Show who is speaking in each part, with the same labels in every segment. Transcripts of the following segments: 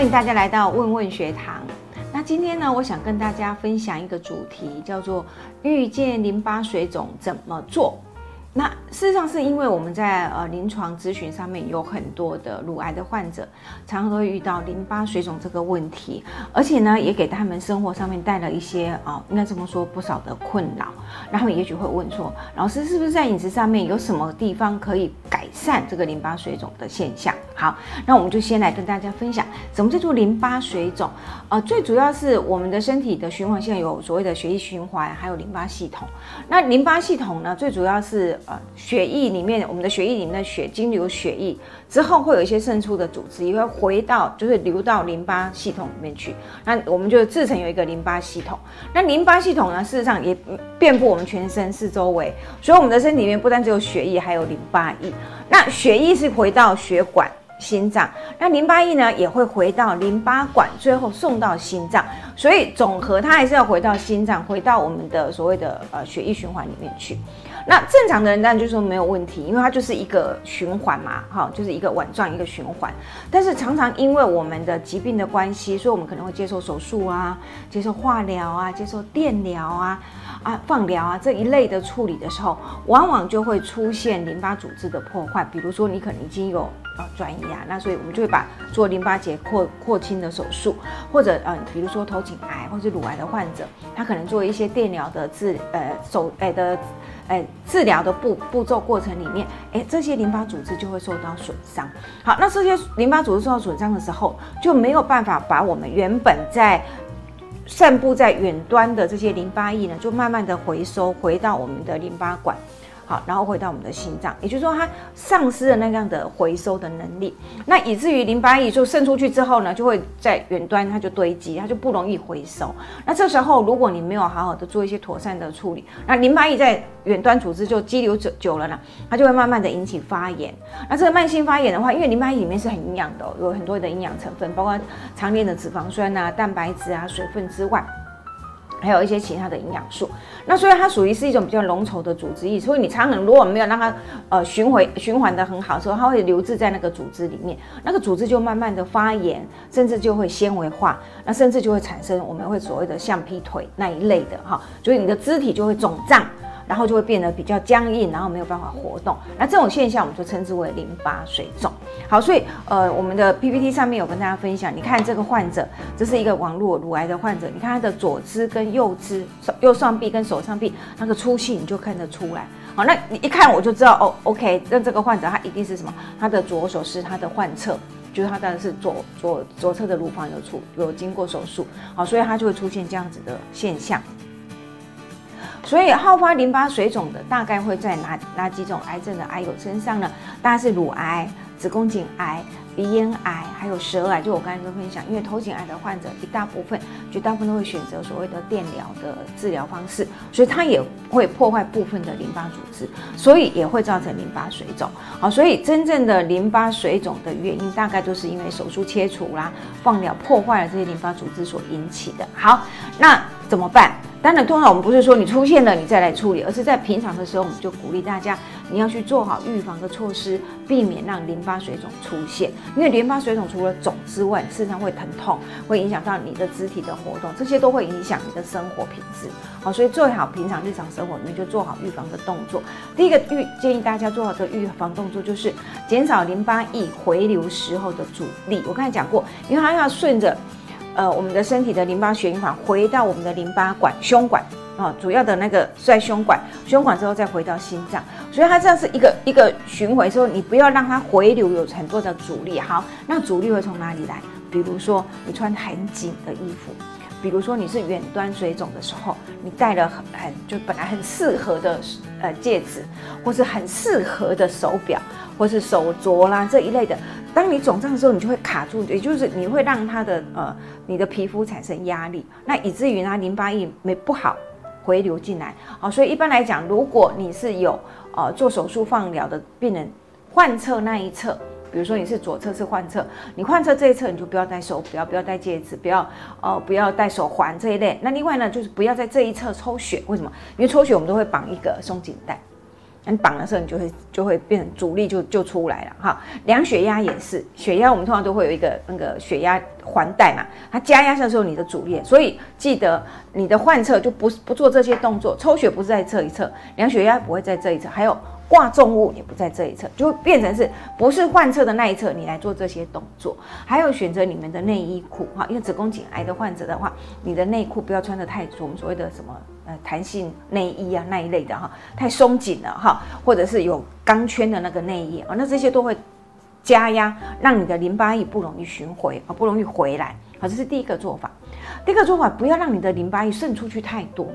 Speaker 1: 欢迎大家来到问问学堂。那今天呢，我想跟大家分享一个主题，叫做遇见淋巴水肿怎么做。那事实上是因为我们在呃临床咨询上面有很多的乳癌的患者，常常会遇到淋巴水肿这个问题，而且呢也给他们生活上面带了一些啊，应该这么说不少的困扰。然后也许会问说，老师是不是在饮食上面有什么地方可以改善这个淋巴水肿的现象？好，那我们就先来跟大家分享，什么叫做淋巴水肿？呃，最主要是我们的身体的循环线有所谓的血液循环，还有淋巴系统。那淋巴系统呢，最主要是呃，血液里面，我们的血液里面的血经流血液之后，会有一些渗出的组织，也会回到，就是流到淋巴系统里面去。那我们就自成有一个淋巴系统。那淋巴系统呢，事实上也遍布我们全身四周围，所以我们的身体里面不单只有血液，还有淋巴液。那血液是回到血管。心脏，那淋巴液呢也会回到淋巴管，最后送到心脏，所以总和它还是要回到心脏，回到我们的所谓的呃血液循环里面去。那正常的人当然就说没有问题，因为它就是一个循环嘛，哈，就是一个碗状一个循环。但是常常因为我们的疾病的关系，所以我们可能会接受手术啊，接受化疗啊，接受电疗啊。啊，放疗啊这一类的处理的时候，往往就会出现淋巴组织的破坏。比如说，你可能已经有呃转移啊，那所以我们就会把做淋巴结扩扩清的手术，或者呃，比如说头颈癌或者乳癌的患者，他可能做一些电疗的治呃手哎的哎治疗的步步骤过程里面，哎这些淋巴组织就会受到损伤。好，那这些淋巴组织受到损伤的时候，就没有办法把我们原本在散布在远端的这些淋巴液呢，就慢慢的回收回到我们的淋巴管。好，然后回到我们的心脏，也就是说，它丧失了那样的回收的能力，那以至于淋巴液就渗出去之后呢，就会在远端它就堆积，它就不容易回收。那这时候，如果你没有好好的做一些妥善的处理，那淋巴液在远端组织就积留久久了呢，它就会慢慢的引起发炎。那这个慢性发炎的话，因为淋巴液里面是很营养的，有很多的营养成分，包括常年的脂肪酸啊、蛋白质啊、水分之外。还有一些其他的营养素，那所以它属于是一种比较浓稠的组织液，所以你常常如果没有让它呃循环循环的很好的时候，它会留置在那个组织里面，那个组织就慢慢的发炎，甚至就会纤维化，那甚至就会产生我们会所谓的橡皮腿那一类的哈，所以你的肢体就会肿胀。然后就会变得比较僵硬，然后没有办法活动。那这种现象我们就称之为淋巴水肿。好，所以呃，我们的 PPT 上面有跟大家分享，你看这个患者，这是一个网络乳癌的患者，你看他的左肢跟右肢、右上臂跟手上臂那个粗细，你就看得出来。好，那你一看我就知道哦，OK，那这个患者他一定是什么？他的左手是他的患侧，就是他当然是左左左侧的乳房有出有经过手术。好，所以他就会出现这样子的现象。所以好发淋巴水肿的大概会在哪哪几种癌症的癌友身上呢？大概是乳癌、子宫颈癌、鼻咽癌，还有舌癌。就我刚才跟分享，因为头颈癌的患者一大部分，绝大部分都会选择所谓的电疗的治疗方式，所以它也会破坏部分的淋巴组织，所以也会造成淋巴水肿。好，所以真正的淋巴水肿的原因，大概都是因为手术切除啦、放疗破坏了这些淋巴组织所引起的。好，那怎么办？当然，通常我们不是说你出现了你再来处理，而是在平常的时候，我们就鼓励大家，你要去做好预防的措施，避免让淋巴水肿出现。因为淋巴水肿除了肿之外，事实上会疼痛，会影响到你的肢体的活动，这些都会影响你的生活品质。好，所以最好平常日常生活里面就做好预防的动作。第一个预建议大家做好的预防动作就是减少淋巴液回流时候的阻力。我刚才讲过，因为它要顺着。呃，我们的身体的淋巴循环回到我们的淋巴管、胸管啊，主要的那个在胸管，胸管之后再回到心脏，所以它这样是一个一个巡回之后，你不要让它回流有很多的阻力。好，那阻力会从哪里来？比如说你穿很紧的衣服，比如说你是远端水肿的时候，你戴了很很就本来很适合的呃戒指，或是很适合的手表，或是手镯啦这一类的。当你肿胀的时候，你就会卡住，也就是你会让它的呃你的皮肤产生压力，那以至于呢淋巴液没不好回流进来。好，所以一般来讲，如果你是有呃做手术放疗的病人，患侧那一侧，比如说你是左侧是患侧，你患侧这一侧你就不要戴手表，不要戴戒指，不要呃不要戴手环这一类。那另外呢，就是不要在这一侧抽血，为什么？因为抽血我们都会绑一个松紧带。你绑的时候，你就会就会变成阻力就就出来了哈。量血压也是，血压我们通常都会有一个那个血压环带嘛，它加压的时候你的阻力，所以记得你的患侧就不不做这些动作，抽血不是在这一测，量血压不会在这一侧，还有。挂重物也不在这一侧，就变成是不是患侧的那一侧，你来做这些动作。还有选择你们的内衣裤哈，因为子宫颈癌的患者的话，你的内裤不要穿的太我们所谓的什么呃弹性内衣啊那一类的哈，太松紧了哈，或者是有钢圈的那个内衣啊，那这些都会加压，让你的淋巴液不容易循回啊，不容易回来。好，这是第一个做法。第一个做法，不要让你的淋巴液渗出去太多。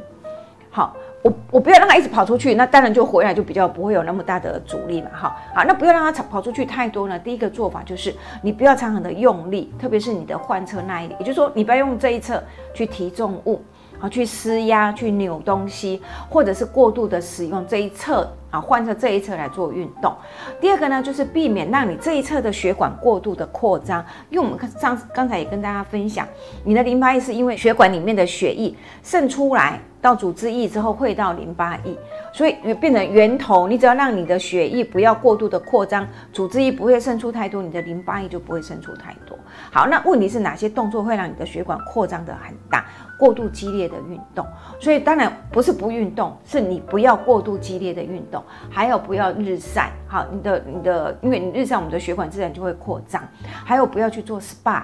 Speaker 1: 好。我我不要让它一直跑出去，那当然就回来就比较不会有那么大的阻力嘛，哈，好，那不要让它跑出去太多呢。第一个做法就是你不要常常的用力，特别是你的换侧那一也就是说你不要用这一侧去提重物，好，去施压去扭东西，或者是过度的使用这一侧。啊，换成这一侧来做运动。第二个呢，就是避免让你这一侧的血管过度的扩张，因为我们上刚才也跟大家分享，你的淋巴液是因为血管里面的血液渗出来到组织液之后会到淋巴液，所以变成源头。你只要让你的血液不要过度的扩张，组织液不会渗出太多，你的淋巴液就不会渗出太多。好，那问题是哪些动作会让你的血管扩张的很大？过度激烈的运动，所以当然不是不运动，是你不要过度激烈的运动，还有不要日晒。好，你的你的，因为你日晒，我们的血管自然就会扩张。还有不要去做 SPA，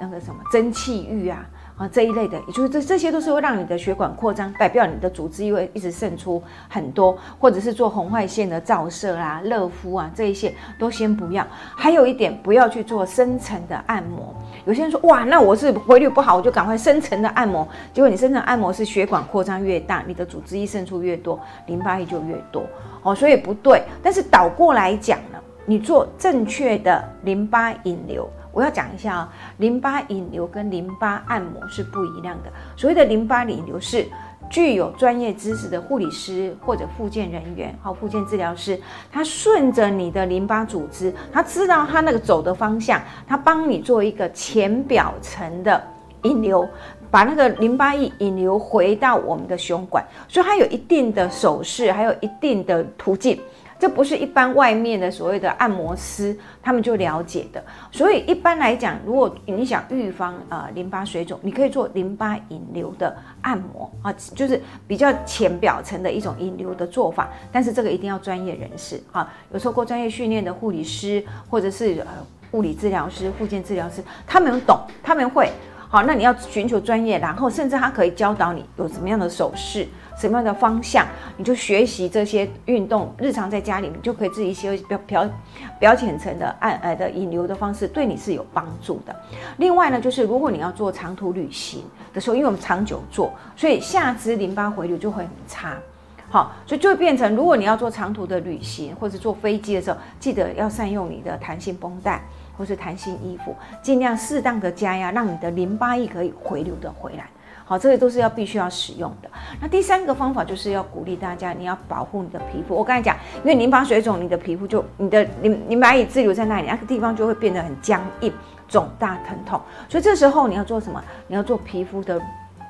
Speaker 1: 那个什么蒸汽浴啊。这一类的，也就是这这些都是会让你的血管扩张，代表你的组织因为一直渗出很多，或者是做红外线的照射啊、热敷啊，这一些都先不要。还有一点，不要去做深层的按摩。有些人说，哇，那我是回率不好，我就赶快深层的按摩。结果你深层按摩是血管扩张越大，你的组织液渗出越多，淋巴液就越多。哦，所以不对。但是倒过来讲呢，你做正确的淋巴引流。我要讲一下啊，淋巴引流跟淋巴按摩是不一样的。所谓的淋巴引流是具有专业知识的护理师或者复健人员，好，复健治疗师，他顺着你的淋巴组织，他知道他那个走的方向，他帮你做一个浅表层的引流，把那个淋巴液引流回到我们的胸管，所以它有一定的手势，还有一定的途径。这不是一般外面的所谓的按摩师他们就了解的，所以一般来讲，如果你想预防呃淋巴水肿，你可以做淋巴引流的按摩啊，就是比较浅表层的一种引流的做法。但是这个一定要专业人士啊，有受过专业训练的护理师或者是呃物理治疗师、附件治疗师，他们懂，他们会好。那你要寻求专业，然后甚至他可以教导你有什么样的手势。什么样的方向，你就学习这些运动，日常在家里面就可以自己学表表表浅层的按呃的引流的方式，对你是有帮助的。另外呢，就是如果你要做长途旅行的时候，因为我们长久做，所以下肢淋巴回流就会很差。好，所以就会变成，如果你要做长途的旅行或者坐飞机的时候，记得要善用你的弹性绷带或是弹性衣服，尽量适当的加压，让你的淋巴液可以回流的回来。好，这些都是要必须要使用的。那第三个方法就是要鼓励大家，你要保护你的皮肤。我刚才讲，因为淋巴水肿，你的皮肤就你的淋淋巴液滞留在那里，那个地方就会变得很僵硬、肿大、疼痛。所以这时候你要做什么？你要做皮肤的。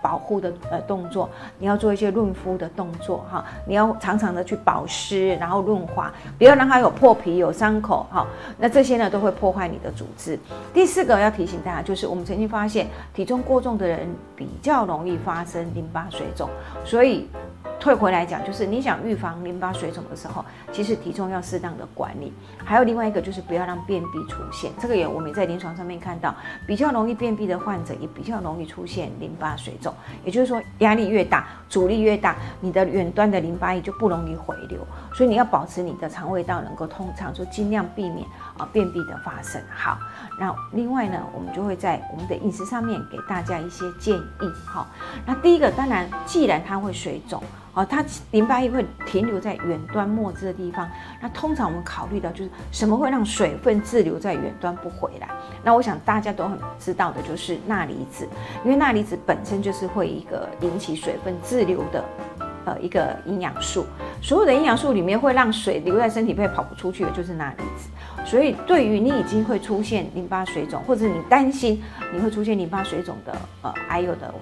Speaker 1: 保护的呃动作，你要做一些润肤的动作哈，你要常常的去保湿，然后润滑，不要让它有破皮、有伤口哈。那这些呢都会破坏你的组织。第四个要提醒大家，就是我们曾经发现，体重过重的人比较容易发生淋巴水肿，所以。退回来讲，就是你想预防淋巴水肿的时候，其实体重要适当的管理。还有另外一个就是不要让便秘出现，这个也我们在临床上面看到，比较容易便秘的患者也比较容易出现淋巴水肿。也就是说，压力越大，阻力越大，你的远端的淋巴液就不容易回流。所以你要保持你的肠胃道能够通畅，就尽量避免啊便秘的发生。好，那另外呢，我们就会在我们的饮食上面给大家一些建议。好，那第一个当然，既然它会水肿。哦，它淋巴液会停留在远端末置的地方。那通常我们考虑到就是什么会让水分滞留在远端不回来？那我想大家都很知道的就是钠离子，因为钠离子本身就是会一个引起水分滞留的呃一个营养素。所有的营养素里面会让水留在身体被跑不出去的就是钠离子。所以对于你已经会出现淋巴水肿，或者你担心你会出现淋巴水肿的呃还有的。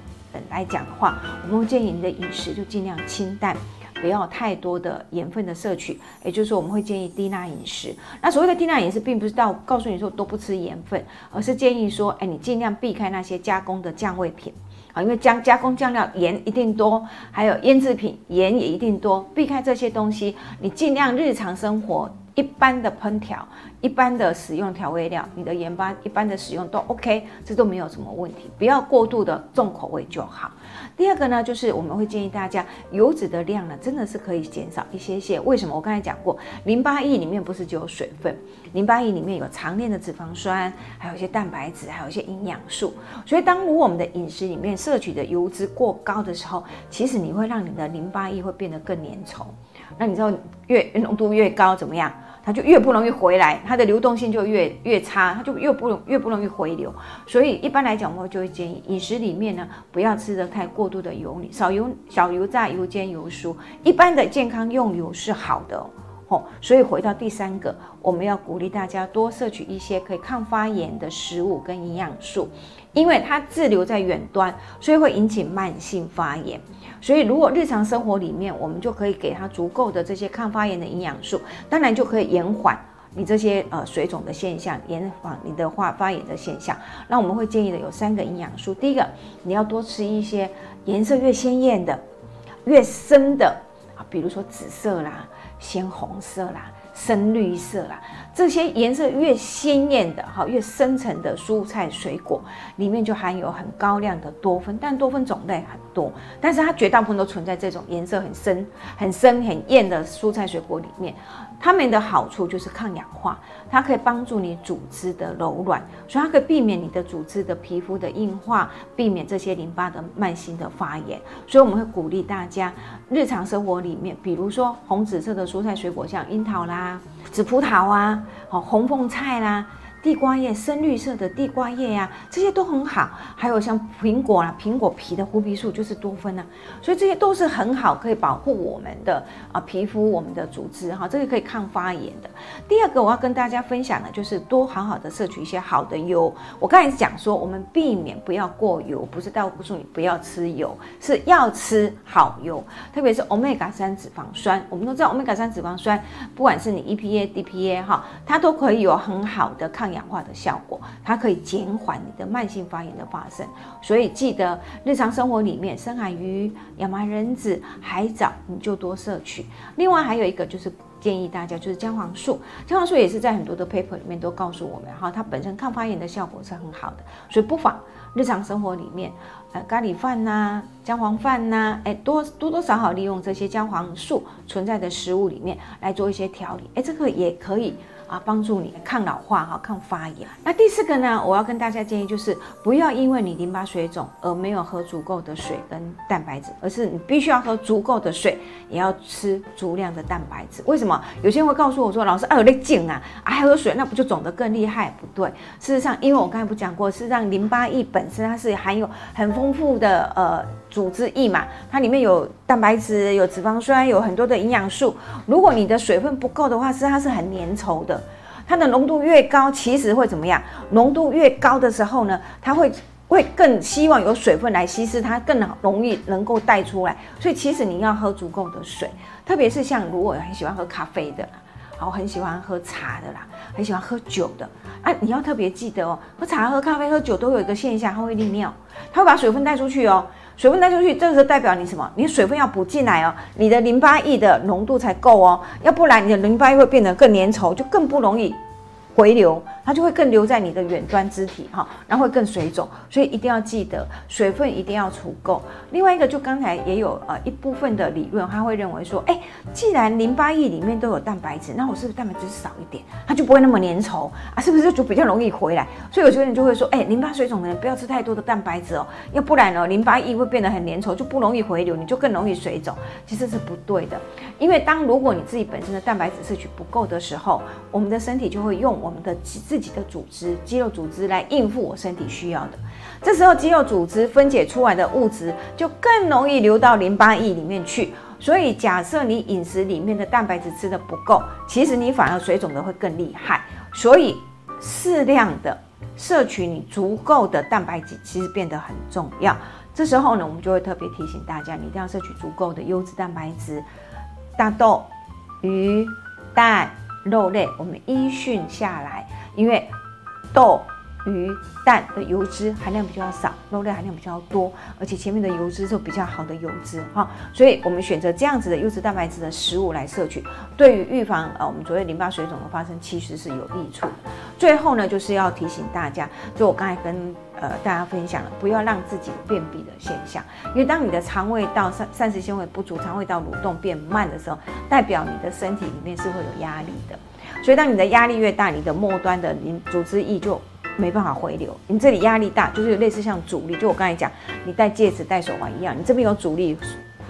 Speaker 1: 来讲的话，我们会建议你的饮食就尽量清淡，不要太多的盐分的摄取，也就是说我们会建议低钠饮食。那所谓的低钠饮食，并不是到告诉你说都不吃盐分，而是建议说，哎，你尽量避开那些加工的酱味品啊，因为加加工酱料盐一定多，还有腌制品盐也一定多，避开这些东西，你尽量日常生活。一般的烹调，一般的使用调味料，你的盐巴一般的使用都 OK，这都没有什么问题，不要过度的重口味就好。第二个呢，就是我们会建议大家油脂的量呢，真的是可以减少一些些。为什么？我刚才讲过，淋巴液里面不是只有水分，淋巴液里面有长链的脂肪酸，还有一些蛋白质，还有一些营养素。所以，当如果我们的饮食里面摄取的油脂过高的时候，其实你会让你的淋巴液会变得更粘稠。那你知道越浓度越高怎么样？它就越不容易回来，它的流动性就越越差，它就越不容越不容易回流。所以一般来讲，我们就会建议饮食里面呢，不要吃的太过度的油腻，少油、少油炸、油煎、油酥。一般的健康用油是好的哦。所以回到第三个，我们要鼓励大家多摄取一些可以抗发炎的食物跟营养素，因为它滞留在远端，所以会引起慢性发炎。所以，如果日常生活里面，我们就可以给他足够的这些抗发炎的营养素，当然就可以延缓你这些呃水肿的现象，延缓你的化发炎的现象。那我们会建议的有三个营养素，第一个，你要多吃一些颜色越鲜艳的、越深的啊，比如说紫色啦、鲜红色啦。深绿色啦，这些颜色越鲜艳的哈，越深层的蔬菜水果里面就含有很高量的多酚，但多酚种类很多，但是它绝大部分都存在这种颜色很深、很深、很艳的蔬菜水果里面。它们的好处就是抗氧化，它可以帮助你组织的柔软，所以它可以避免你的组织的皮肤的硬化，避免这些淋巴的慢性的发炎。所以我们会鼓励大家日常生活里面，比如说红紫色的蔬菜水果，像樱桃啦、紫葡萄啊、哦红凤菜啦。地瓜叶，深绿色的地瓜叶呀，这些都很好。还有像苹果啊，苹果皮的胡皮素就是多酚啊，所以这些都是很好，可以保护我们的啊皮肤、我们的组织哈，这个可以抗发炎的。第二个我要跟大家分享的就是多好好的摄取一些好的油。我刚才讲说，我们避免不要过油，不是告诉你不要吃油，是要吃好油，特别是欧米伽三脂肪酸。我们都知道欧米伽三脂肪酸，不管是你 EPA、DPA 哈，它都可以有很好的抗。氧化的效果，它可以减缓你的慢性发炎的发生，所以记得日常生活里面深海鱼、亚麻仁籽、海藻，你就多摄取。另外还有一个就是建议大家，就是姜黄素，姜黄素也是在很多的 paper 里面都告诉我们，哈，它本身抗发炎的效果是很好的，所以不妨日常生活里面，呃，咖喱饭呐、姜黄饭呐，哎，多多多少少利用这些姜黄素存在的食物里面来做一些调理，哎，这个也可以。啊，帮助你抗老化哈，抗发炎。那第四个呢，我要跟大家建议就是，不要因为你淋巴水肿而没有喝足够的水跟蛋白质，而是你必须要喝足够的水，也要吃足量的蛋白质。为什么？有些人会告诉我说，老师，啊，有点紧啊，还喝水，那不就肿得更厉害？不对，事实上，因为我刚才不讲过，事实上淋巴液本身它是含有很丰富的呃组织液嘛，它里面有蛋白质、有脂肪酸、有很多的营养素。如果你的水分不够的话，是它是很粘稠的。它的浓度越高，其实会怎么样？浓度越高的时候呢，它会会更希望有水分来稀释，它更容易能够带出来。所以其实你要喝足够的水，特别是像如果很喜欢喝咖啡的，好很喜欢喝茶的啦，很喜欢喝酒的啊，你要特别记得哦，喝茶、喝咖啡、喝酒都有一个现象，它会利尿，它会把水分带出去哦。水分带出去，这个是代表你什么？你水分要补进来哦，你的淋巴液的浓度才够哦，要不然你的淋巴液会变得更粘稠，就更不容易回流。它就会更留在你的远端肢体哈，然后会更水肿，所以一定要记得水分一定要足够。另外一个就刚才也有呃一部分的理论，他会认为说，哎，既然淋巴液里面都有蛋白质，那我是不是蛋白质少一点，它就不会那么粘稠啊？是不是就比较容易回来？所以有些人就会说，哎，淋巴水肿的人不要吃太多的蛋白质哦，要不然哦，淋巴液会变得很粘稠，就不容易回流，你就更容易水肿。其实是不对的，因为当如果你自己本身的蛋白质摄取不够的时候，我们的身体就会用我我们的自自己的组织，肌肉组织来应付我身体需要的。这时候，肌肉组织分解出来的物质就更容易流到淋巴液里面去。所以，假设你饮食里面的蛋白质吃的不够，其实你反而水肿的会更厉害。所以，适量的摄取你足够的蛋白质，其实变得很重要。这时候呢，我们就会特别提醒大家，你一定要摄取足够的优质蛋白质。大豆、鱼、蛋、肉类，我们依训下来，因为豆。鱼蛋的油脂含量比较少，肉类含量比较多，而且前面的油脂是比较好的油脂哈，所以我们选择这样子的优质蛋白质的食物来摄取，对于预防呃我们所谓淋巴水肿的发生，其实是有益处的。最后呢，就是要提醒大家，就我刚才跟呃大家分享了，不要让自己便秘的现象，因为当你的肠胃道膳膳食纤维不足，肠胃道蠕动变慢的时候，代表你的身体里面是会有压力的，所以当你的压力越大，你的末端的淋组织液就没办法回流，你这里压力大，就是类似像阻力，就我刚才讲，你戴戒指、戴手环一样，你这边有阻力，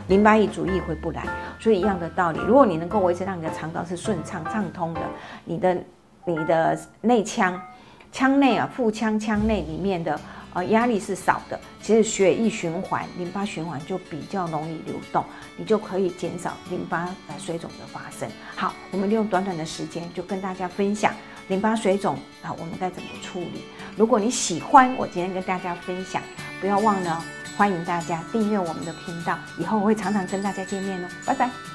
Speaker 1: 淋巴液阻力回不来，所以一样的道理，如果你能够维持让你的肠道是顺畅畅通的，你的你的内腔腔内啊腹腔腔内里面的呃压力是少的，其实血液循环、淋巴循环就比较容易流动，你就可以减少淋巴呃水肿的发生。好，我们利用短短的时间就跟大家分享。淋巴水肿啊，我们该怎么处理？如果你喜欢我今天跟大家分享，不要忘了欢迎大家订阅我们的频道，以后我会常常跟大家见面哦，拜拜。